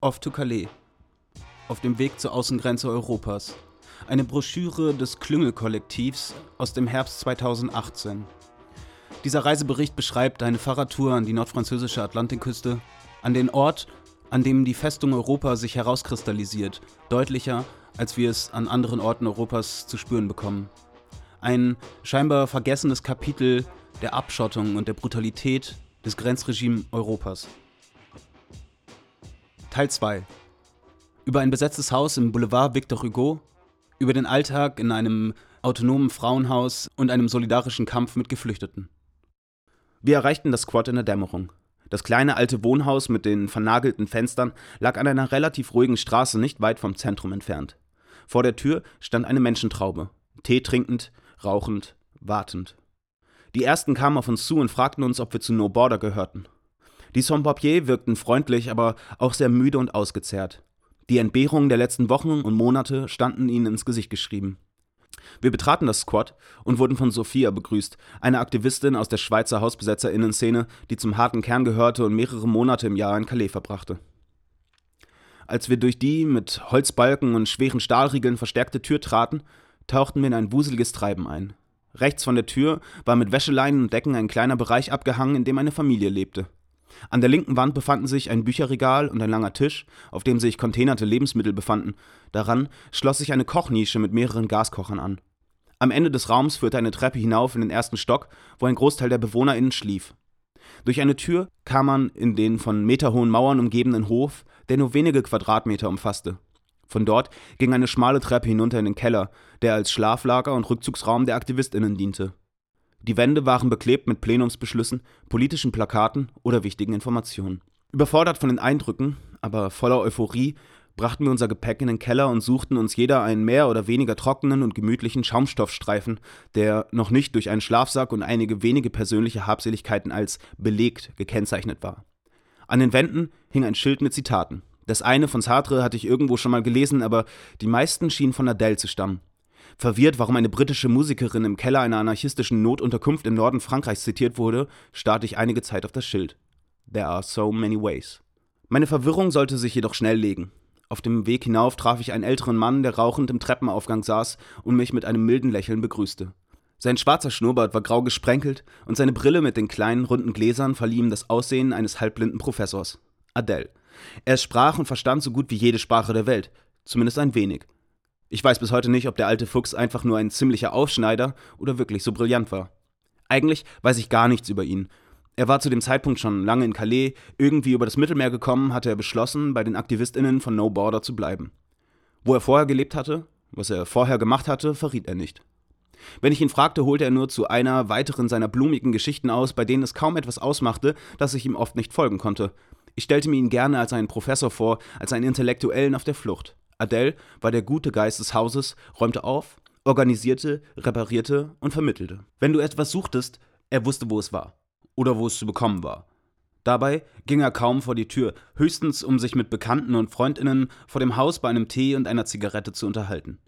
Off to Calais. Auf dem Weg zur Außengrenze Europas. Eine Broschüre des Klüngelkollektivs aus dem Herbst 2018. Dieser Reisebericht beschreibt eine Fahrradtour an die nordfranzösische Atlantikküste, an den Ort, an dem die Festung Europa sich herauskristallisiert, deutlicher, als wir es an anderen Orten Europas zu spüren bekommen. Ein scheinbar vergessenes Kapitel der Abschottung und der Brutalität des Grenzregimes Europas. Teil 2. Über ein besetztes Haus im Boulevard Victor Hugo, über den Alltag in einem autonomen Frauenhaus und einem solidarischen Kampf mit Geflüchteten. Wir erreichten das Squad in der Dämmerung. Das kleine alte Wohnhaus mit den vernagelten Fenstern lag an einer relativ ruhigen Straße nicht weit vom Zentrum entfernt. Vor der Tür stand eine Menschentraube, Tee trinkend, rauchend, wartend. Die ersten kamen auf uns zu und fragten uns, ob wir zu No Border gehörten. Die Sans-Papiers wirkten freundlich, aber auch sehr müde und ausgezehrt. Die Entbehrungen der letzten Wochen und Monate standen ihnen ins Gesicht geschrieben. Wir betraten das Squad und wurden von Sophia begrüßt, einer Aktivistin aus der Schweizer Hausbesetzerinnen-Szene, die zum harten Kern gehörte und mehrere Monate im Jahr in Calais verbrachte. Als wir durch die mit Holzbalken und schweren Stahlriegeln verstärkte Tür traten, tauchten wir in ein wuseliges Treiben ein. Rechts von der Tür war mit Wäscheleinen und Decken ein kleiner Bereich abgehangen, in dem eine Familie lebte. An der linken Wand befanden sich ein Bücherregal und ein langer Tisch, auf dem sich containerte Lebensmittel befanden. Daran schloss sich eine Kochnische mit mehreren Gaskochern an. Am Ende des Raums führte eine Treppe hinauf in den ersten Stock, wo ein Großteil der BewohnerInnen schlief. Durch eine Tür kam man in den von meterhohen Mauern umgebenen Hof, der nur wenige Quadratmeter umfasste. Von dort ging eine schmale Treppe hinunter in den Keller, der als Schlaflager und Rückzugsraum der AktivistInnen diente. Die Wände waren beklebt mit Plenumsbeschlüssen, politischen Plakaten oder wichtigen Informationen. Überfordert von den Eindrücken, aber voller Euphorie, brachten wir unser Gepäck in den Keller und suchten uns jeder einen mehr oder weniger trockenen und gemütlichen Schaumstoffstreifen, der noch nicht durch einen Schlafsack und einige wenige persönliche Habseligkeiten als belegt gekennzeichnet war. An den Wänden hing ein Schild mit Zitaten. Das eine von Sartre hatte ich irgendwo schon mal gelesen, aber die meisten schienen von Adele zu stammen. Verwirrt, warum eine britische Musikerin im Keller einer anarchistischen Notunterkunft im Norden Frankreichs zitiert wurde, starrte ich einige Zeit auf das Schild. There are so many ways. Meine Verwirrung sollte sich jedoch schnell legen. Auf dem Weg hinauf traf ich einen älteren Mann, der rauchend im Treppenaufgang saß und mich mit einem milden Lächeln begrüßte. Sein schwarzer Schnurrbart war grau gesprenkelt und seine Brille mit den kleinen runden Gläsern verlieh ihm das Aussehen eines halbblinden Professors. Adele. Er sprach und verstand so gut wie jede Sprache der Welt, zumindest ein wenig. Ich weiß bis heute nicht, ob der alte Fuchs einfach nur ein ziemlicher Aufschneider oder wirklich so brillant war. Eigentlich weiß ich gar nichts über ihn. Er war zu dem Zeitpunkt schon lange in Calais, irgendwie über das Mittelmeer gekommen, hatte er beschlossen, bei den AktivistInnen von No Border zu bleiben. Wo er vorher gelebt hatte, was er vorher gemacht hatte, verriet er nicht. Wenn ich ihn fragte, holte er nur zu einer weiteren seiner blumigen Geschichten aus, bei denen es kaum etwas ausmachte, dass ich ihm oft nicht folgen konnte. Ich stellte mir ihn gerne als einen Professor vor, als einen Intellektuellen auf der Flucht. Adele war der gute Geist des Hauses, räumte auf, organisierte, reparierte und vermittelte. Wenn du etwas suchtest, er wusste, wo es war. Oder wo es zu bekommen war. Dabei ging er kaum vor die Tür, höchstens um sich mit Bekannten und Freundinnen vor dem Haus bei einem Tee und einer Zigarette zu unterhalten.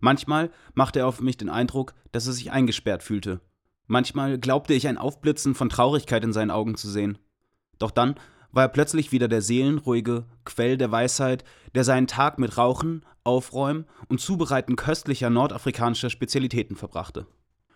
Manchmal machte er auf mich den Eindruck, dass er sich eingesperrt fühlte. Manchmal glaubte ich ein Aufblitzen von Traurigkeit in seinen Augen zu sehen. Doch dann war er plötzlich wieder der seelenruhige Quell der Weisheit, der seinen Tag mit Rauchen, Aufräumen und Zubereiten köstlicher nordafrikanischer Spezialitäten verbrachte.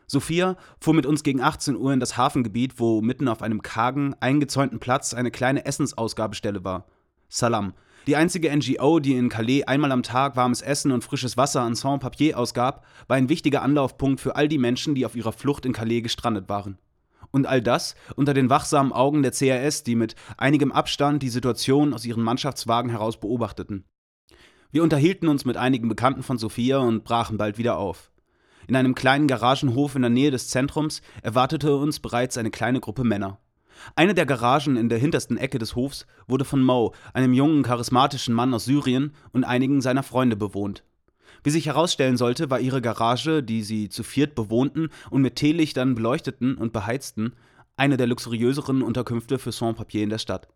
Sophia fuhr mit uns gegen 18 Uhr in das Hafengebiet, wo mitten auf einem kargen, eingezäunten Platz eine kleine Essensausgabestelle war. Salam, die einzige NGO, die in Calais einmal am Tag warmes Essen und frisches Wasser an Sans-Papier ausgab, war ein wichtiger Anlaufpunkt für all die Menschen, die auf ihrer Flucht in Calais gestrandet waren. Und all das unter den wachsamen Augen der CRS, die mit einigem Abstand die Situation aus ihren Mannschaftswagen heraus beobachteten. Wir unterhielten uns mit einigen Bekannten von Sophia und brachen bald wieder auf. In einem kleinen Garagenhof in der Nähe des Zentrums erwartete uns bereits eine kleine Gruppe Männer. Eine der Garagen in der hintersten Ecke des Hofs wurde von Mo, einem jungen, charismatischen Mann aus Syrien, und einigen seiner Freunde bewohnt. Wie sich herausstellen sollte, war ihre Garage, die sie zu viert bewohnten und mit Teelichtern beleuchteten und beheizten, eine der luxuriöseren Unterkünfte für Sans-Papier in der Stadt.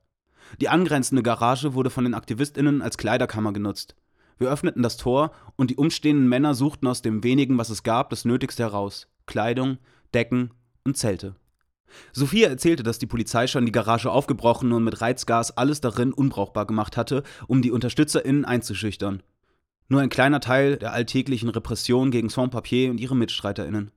Die angrenzende Garage wurde von den AktivistInnen als Kleiderkammer genutzt. Wir öffneten das Tor und die umstehenden Männer suchten aus dem wenigen, was es gab, das Nötigste heraus: Kleidung, Decken und Zelte. Sophia erzählte, dass die Polizei schon die Garage aufgebrochen und mit Reizgas alles darin unbrauchbar gemacht hatte, um die UnterstützerInnen einzuschüchtern. Nur ein kleiner Teil der alltäglichen Repression gegen Sans-Papier und ihre MitstreiterInnen.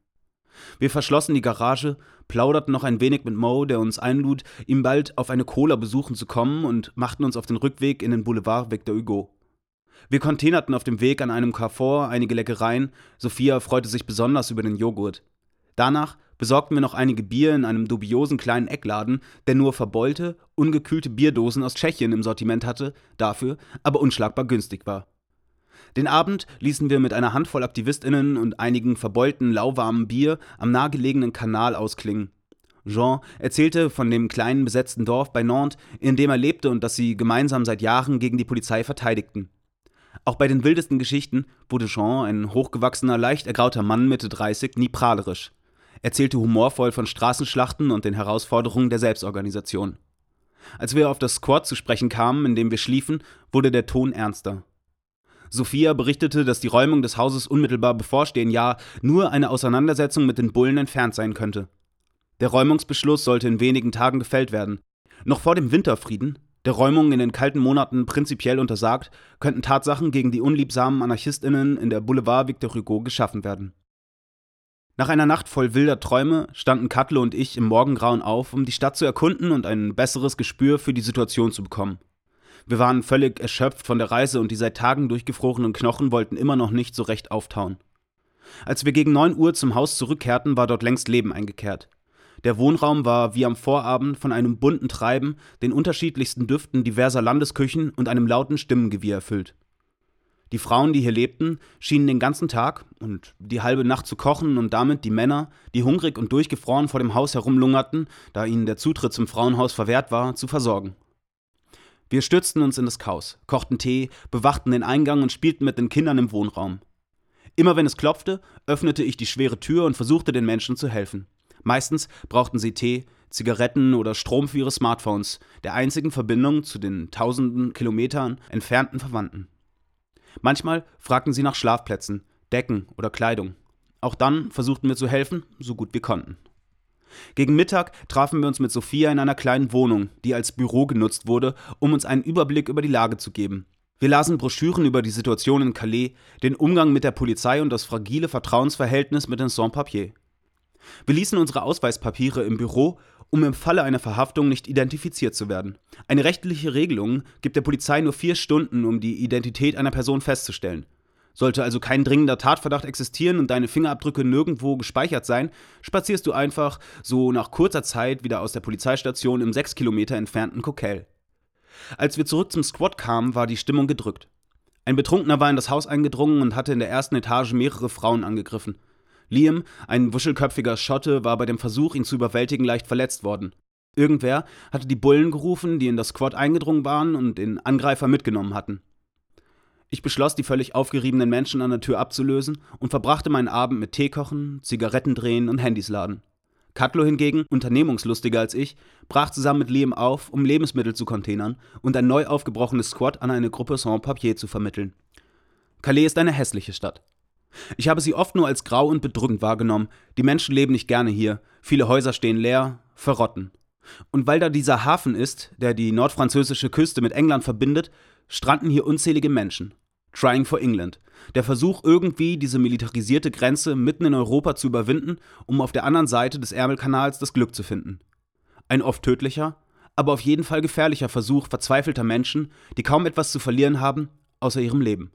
Wir verschlossen die Garage, plauderten noch ein wenig mit Mo, der uns einlud, ihm bald auf eine Cola besuchen zu kommen und machten uns auf den Rückweg in den Boulevard Victor Hugo. Wir containerten auf dem Weg an einem Carrefour einige Leckereien. Sophia freute sich besonders über den Joghurt. Danach besorgten wir noch einige Bier in einem dubiosen kleinen Eckladen, der nur verbeulte, ungekühlte Bierdosen aus Tschechien im Sortiment hatte, dafür aber unschlagbar günstig war. Den Abend ließen wir mit einer Handvoll AktivistInnen und einigen verbeulten, lauwarmen Bier am nahegelegenen Kanal ausklingen. Jean erzählte von dem kleinen besetzten Dorf bei Nantes, in dem er lebte und das sie gemeinsam seit Jahren gegen die Polizei verteidigten. Auch bei den wildesten Geschichten wurde Jean, ein hochgewachsener, leicht ergrauter Mann Mitte 30, nie prahlerisch erzählte humorvoll von Straßenschlachten und den Herausforderungen der Selbstorganisation. Als wir auf das Squad zu sprechen kamen, in dem wir schliefen, wurde der Ton ernster. Sophia berichtete, dass die Räumung des Hauses unmittelbar bevorstehen, ja, nur eine Auseinandersetzung mit den Bullen entfernt sein könnte. Der Räumungsbeschluss sollte in wenigen Tagen gefällt werden. Noch vor dem Winterfrieden, der Räumung in den kalten Monaten prinzipiell untersagt, könnten Tatsachen gegen die unliebsamen AnarchistInnen in der Boulevard Victor Hugo geschaffen werden. Nach einer Nacht voll wilder Träume standen Katle und ich im Morgengrauen auf, um die Stadt zu erkunden und ein besseres Gespür für die Situation zu bekommen. Wir waren völlig erschöpft von der Reise und die seit Tagen durchgefrorenen Knochen wollten immer noch nicht so recht auftauen. Als wir gegen 9 Uhr zum Haus zurückkehrten, war dort längst Leben eingekehrt. Der Wohnraum war wie am Vorabend von einem bunten Treiben, den unterschiedlichsten Düften diverser Landesküchen und einem lauten Stimmengewirr erfüllt. Die Frauen, die hier lebten, schienen den ganzen Tag und die halbe Nacht zu kochen und damit die Männer, die hungrig und durchgefroren vor dem Haus herumlungerten, da ihnen der Zutritt zum Frauenhaus verwehrt war, zu versorgen. Wir stürzten uns in das Chaos, kochten Tee, bewachten den Eingang und spielten mit den Kindern im Wohnraum. Immer wenn es klopfte, öffnete ich die schwere Tür und versuchte den Menschen zu helfen. Meistens brauchten sie Tee, Zigaretten oder Strom für ihre Smartphones, der einzigen Verbindung zu den tausenden Kilometern entfernten Verwandten. Manchmal fragten sie nach Schlafplätzen, Decken oder Kleidung. Auch dann versuchten wir zu helfen, so gut wir konnten. Gegen Mittag trafen wir uns mit Sophia in einer kleinen Wohnung, die als Büro genutzt wurde, um uns einen Überblick über die Lage zu geben. Wir lasen Broschüren über die Situation in Calais, den Umgang mit der Polizei und das fragile Vertrauensverhältnis mit den Sans-Papiers. Wir ließen unsere Ausweispapiere im Büro um im Falle einer Verhaftung nicht identifiziert zu werden. Eine rechtliche Regelung gibt der Polizei nur vier Stunden, um die Identität einer Person festzustellen. Sollte also kein dringender Tatverdacht existieren und deine Fingerabdrücke nirgendwo gespeichert sein, spazierst du einfach so nach kurzer Zeit wieder aus der Polizeistation im sechs Kilometer entfernten Coquel. Als wir zurück zum Squad kamen, war die Stimmung gedrückt. Ein Betrunkener war in das Haus eingedrungen und hatte in der ersten Etage mehrere Frauen angegriffen. Liam, ein wuschelköpfiger Schotte, war bei dem Versuch, ihn zu überwältigen, leicht verletzt worden. Irgendwer hatte die Bullen gerufen, die in das Squad eingedrungen waren und den Angreifer mitgenommen hatten. Ich beschloss, die völlig aufgeriebenen Menschen an der Tür abzulösen und verbrachte meinen Abend mit Teekochen, Zigarettendrehen und Handys laden. Cutlo hingegen, unternehmungslustiger als ich, brach zusammen mit Liam auf, um Lebensmittel zu containern und ein neu aufgebrochenes Squad an eine Gruppe Sans-Papier zu vermitteln. Calais ist eine hässliche Stadt. Ich habe sie oft nur als grau und bedrückend wahrgenommen. Die Menschen leben nicht gerne hier. Viele Häuser stehen leer, verrotten. Und weil da dieser Hafen ist, der die nordfranzösische Küste mit England verbindet, stranden hier unzählige Menschen. Trying for England. Der Versuch, irgendwie diese militarisierte Grenze mitten in Europa zu überwinden, um auf der anderen Seite des Ärmelkanals das Glück zu finden. Ein oft tödlicher, aber auf jeden Fall gefährlicher Versuch verzweifelter Menschen, die kaum etwas zu verlieren haben, außer ihrem Leben.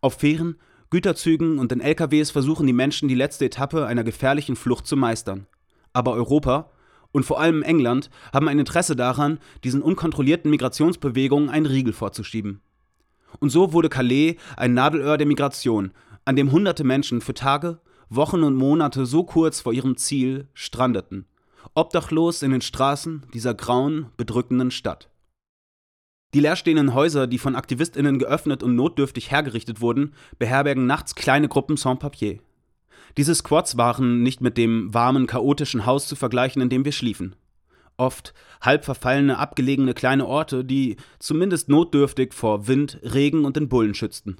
Auf Fähren Güterzügen und in LKWs versuchen die Menschen die letzte Etappe einer gefährlichen Flucht zu meistern. Aber Europa und vor allem England haben ein Interesse daran, diesen unkontrollierten Migrationsbewegungen einen Riegel vorzuschieben. Und so wurde Calais ein Nadelöhr der Migration, an dem hunderte Menschen für Tage, Wochen und Monate so kurz vor ihrem Ziel strandeten, obdachlos in den Straßen dieser grauen, bedrückenden Stadt. Die leerstehenden Häuser, die von AktivistInnen geöffnet und notdürftig hergerichtet wurden, beherbergen nachts kleine Gruppen Sans-Papier. Diese Squads waren nicht mit dem warmen, chaotischen Haus zu vergleichen, in dem wir schliefen. Oft halb verfallene, abgelegene kleine Orte, die zumindest notdürftig vor Wind, Regen und den Bullen schützten.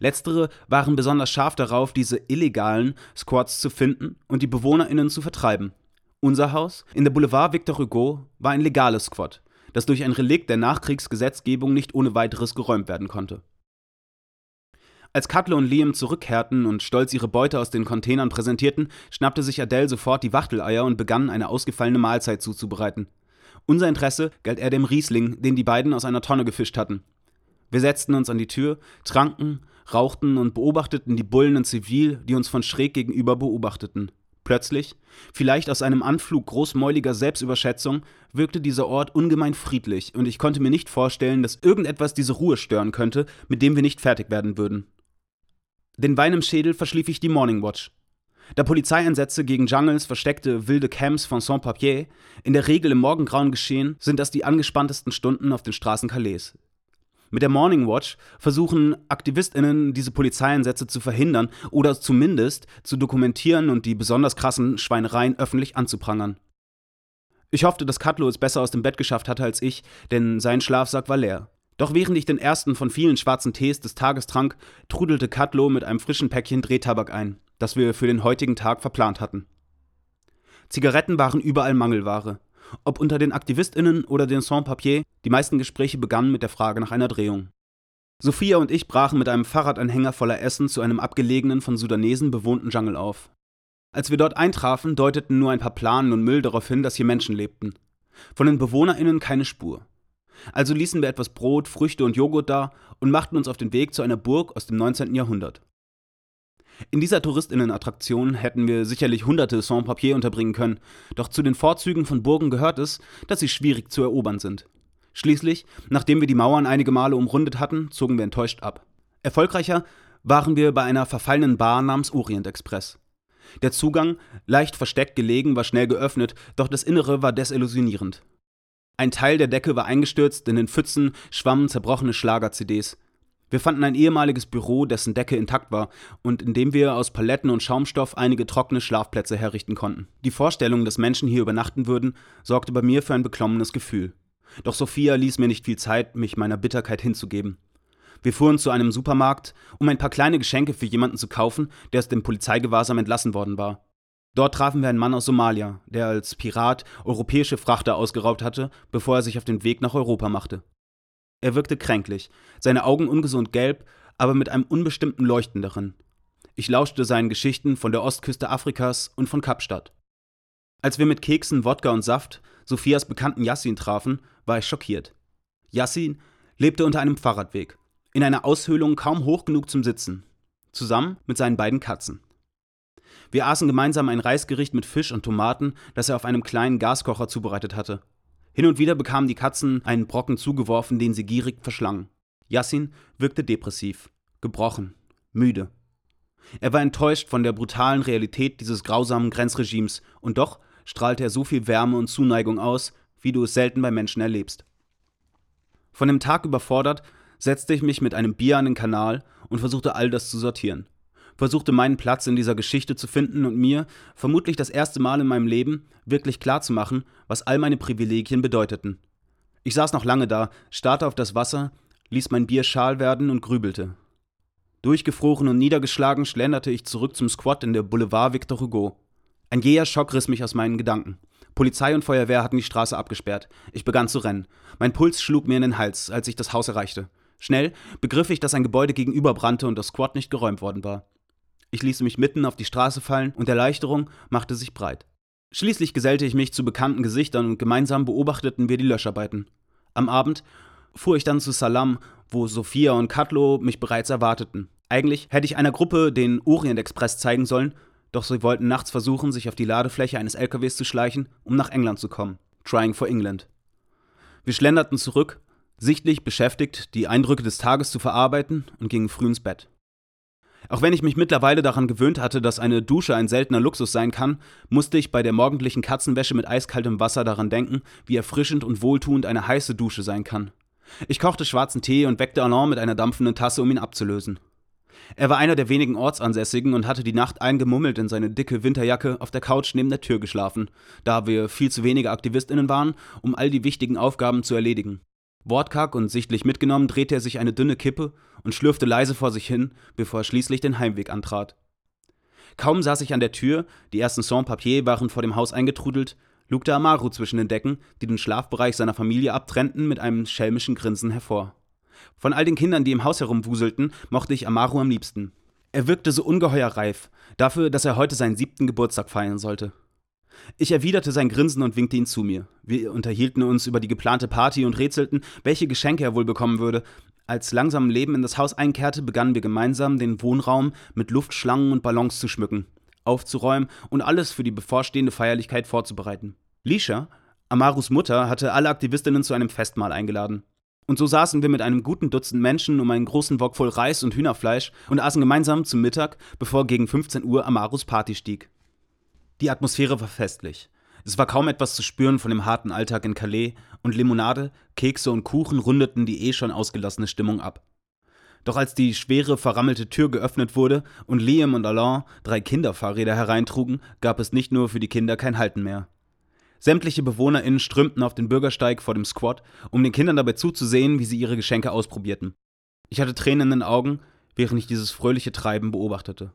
Letztere waren besonders scharf darauf, diese illegalen Squads zu finden und die BewohnerInnen zu vertreiben. Unser Haus in der Boulevard Victor Hugo war ein legales Squat, das durch ein Relikt der Nachkriegsgesetzgebung nicht ohne weiteres geräumt werden konnte. Als Cutler und Liam zurückkehrten und stolz ihre Beute aus den Containern präsentierten, schnappte sich Adele sofort die Wachteleier und begann, eine ausgefallene Mahlzeit zuzubereiten. Unser Interesse galt eher dem Riesling, den die beiden aus einer Tonne gefischt hatten. Wir setzten uns an die Tür, tranken, rauchten und beobachteten die Bullen in Zivil, die uns von schräg gegenüber beobachteten. Plötzlich, vielleicht aus einem Anflug großmäuliger Selbstüberschätzung, wirkte dieser Ort ungemein friedlich, und ich konnte mir nicht vorstellen, dass irgendetwas diese Ruhe stören könnte, mit dem wir nicht fertig werden würden. Den Wein im Schädel verschlief ich die Morning Watch. Da Polizeieinsätze gegen Jungles versteckte wilde Camps von Sans-Papier in der Regel im Morgengrauen geschehen, sind das die angespanntesten Stunden auf den Straßen Calais. Mit der Morning Watch versuchen AktivistInnen, diese Polizeieinsätze zu verhindern oder zumindest zu dokumentieren und die besonders krassen Schweinereien öffentlich anzuprangern. Ich hoffte, dass Cutlo es besser aus dem Bett geschafft hatte als ich, denn sein Schlafsack war leer. Doch während ich den ersten von vielen schwarzen Tees des Tages trank, trudelte Cutlo mit einem frischen Päckchen Drehtabak ein, das wir für den heutigen Tag verplant hatten. Zigaretten waren überall Mangelware. Ob unter den AktivistInnen oder den Sans-Papier, die meisten Gespräche begannen mit der Frage nach einer Drehung. Sophia und ich brachen mit einem Fahrradanhänger voller Essen zu einem abgelegenen, von Sudanesen bewohnten Dschungel auf. Als wir dort eintrafen, deuteten nur ein paar Planen und Müll darauf hin, dass hier Menschen lebten. Von den BewohnerInnen keine Spur. Also ließen wir etwas Brot, Früchte und Joghurt da und machten uns auf den Weg zu einer Burg aus dem 19. Jahrhundert. In dieser Touristerinnenattraktion hätten wir sicherlich hunderte Sans-Papier unterbringen können, doch zu den Vorzügen von Burgen gehört es, dass sie schwierig zu erobern sind. Schließlich, nachdem wir die Mauern einige Male umrundet hatten, zogen wir enttäuscht ab. Erfolgreicher waren wir bei einer verfallenen Bar namens Orient Express. Der Zugang, leicht versteckt gelegen, war schnell geöffnet, doch das Innere war desillusionierend. Ein Teil der Decke war eingestürzt, in den Pfützen schwammen zerbrochene Schlager-CDs. Wir fanden ein ehemaliges Büro, dessen Decke intakt war und in dem wir aus Paletten und Schaumstoff einige trockene Schlafplätze herrichten konnten. Die Vorstellung, dass Menschen hier übernachten würden, sorgte bei mir für ein beklommenes Gefühl. Doch Sophia ließ mir nicht viel Zeit, mich meiner Bitterkeit hinzugeben. Wir fuhren zu einem Supermarkt, um ein paar kleine Geschenke für jemanden zu kaufen, der aus dem Polizeigewahrsam entlassen worden war. Dort trafen wir einen Mann aus Somalia, der als Pirat europäische Frachter ausgeraubt hatte, bevor er sich auf den Weg nach Europa machte. Er wirkte kränklich, seine Augen ungesund gelb, aber mit einem unbestimmten Leuchten darin. Ich lauschte seinen Geschichten von der Ostküste Afrikas und von Kapstadt. Als wir mit Keksen, Wodka und Saft Sophias bekannten Yassin trafen, war ich schockiert. Yassin lebte unter einem Fahrradweg, in einer Aushöhlung kaum hoch genug zum Sitzen, zusammen mit seinen beiden Katzen. Wir aßen gemeinsam ein Reisgericht mit Fisch und Tomaten, das er auf einem kleinen Gaskocher zubereitet hatte. Hin und wieder bekamen die Katzen einen Brocken zugeworfen, den sie gierig verschlangen. Yassin wirkte depressiv, gebrochen, müde. Er war enttäuscht von der brutalen Realität dieses grausamen Grenzregimes, und doch strahlte er so viel Wärme und Zuneigung aus, wie du es selten bei Menschen erlebst. Von dem Tag überfordert, setzte ich mich mit einem Bier an den Kanal und versuchte all das zu sortieren versuchte meinen Platz in dieser Geschichte zu finden und mir, vermutlich das erste Mal in meinem Leben, wirklich klarzumachen, was all meine Privilegien bedeuteten. Ich saß noch lange da, starrte auf das Wasser, ließ mein Bier schal werden und grübelte. Durchgefroren und niedergeschlagen schlenderte ich zurück zum Squad in der Boulevard Victor Hugo. Ein jäher Schock riss mich aus meinen Gedanken. Polizei und Feuerwehr hatten die Straße abgesperrt. Ich begann zu rennen. Mein Puls schlug mir in den Hals, als ich das Haus erreichte. Schnell begriff ich, dass ein Gebäude gegenüber brannte und das Squad nicht geräumt worden war. Ich ließ mich mitten auf die Straße fallen und Erleichterung machte sich breit. Schließlich gesellte ich mich zu bekannten Gesichtern und gemeinsam beobachteten wir die Löscharbeiten. Am Abend fuhr ich dann zu Salam, wo Sophia und Katlo mich bereits erwarteten. Eigentlich hätte ich einer Gruppe den Orient Express zeigen sollen, doch sie wollten nachts versuchen, sich auf die Ladefläche eines LKWs zu schleichen, um nach England zu kommen. Trying for England. Wir schlenderten zurück, sichtlich beschäftigt, die Eindrücke des Tages zu verarbeiten und gingen früh ins Bett. Auch wenn ich mich mittlerweile daran gewöhnt hatte, dass eine Dusche ein seltener Luxus sein kann, musste ich bei der morgendlichen Katzenwäsche mit eiskaltem Wasser daran denken, wie erfrischend und wohltuend eine heiße Dusche sein kann. Ich kochte schwarzen Tee und weckte Alain mit einer dampfenden Tasse, um ihn abzulösen. Er war einer der wenigen Ortsansässigen und hatte die Nacht eingemummelt in seine dicke Winterjacke auf der Couch neben der Tür geschlafen, da wir viel zu wenige AktivistInnen waren, um all die wichtigen Aufgaben zu erledigen. Wortkarg und sichtlich mitgenommen drehte er sich eine dünne Kippe und schlürfte leise vor sich hin, bevor er schließlich den Heimweg antrat. Kaum saß ich an der Tür, die ersten Sans-Papier waren vor dem Haus eingetrudelt, lugte Amaru zwischen den Decken, die den Schlafbereich seiner Familie abtrennten, mit einem schelmischen Grinsen hervor. Von all den Kindern, die im Haus herumwuselten, mochte ich Amaru am liebsten. Er wirkte so ungeheuer reif, dafür, dass er heute seinen siebten Geburtstag feiern sollte. Ich erwiderte sein Grinsen und winkte ihn zu mir. Wir unterhielten uns über die geplante Party und rätselten, welche Geschenke er wohl bekommen würde. Als langsam Leben in das Haus einkehrte, begannen wir gemeinsam, den Wohnraum mit Luftschlangen und Ballons zu schmücken, aufzuräumen und alles für die bevorstehende Feierlichkeit vorzubereiten. Lisha, Amarus Mutter, hatte alle Aktivistinnen zu einem Festmahl eingeladen. Und so saßen wir mit einem guten Dutzend Menschen um einen großen Wok voll Reis und Hühnerfleisch und aßen gemeinsam zum Mittag, bevor gegen 15 Uhr Amarus Party stieg. Die Atmosphäre war festlich. Es war kaum etwas zu spüren von dem harten Alltag in Calais und Limonade, Kekse und Kuchen rundeten die eh schon ausgelassene Stimmung ab. Doch als die schwere, verrammelte Tür geöffnet wurde und Liam und Alain drei Kinderfahrräder hereintrugen, gab es nicht nur für die Kinder kein Halten mehr. Sämtliche BewohnerInnen strömten auf den Bürgersteig vor dem Squad, um den Kindern dabei zuzusehen, wie sie ihre Geschenke ausprobierten. Ich hatte Tränen in den Augen, während ich dieses fröhliche Treiben beobachtete.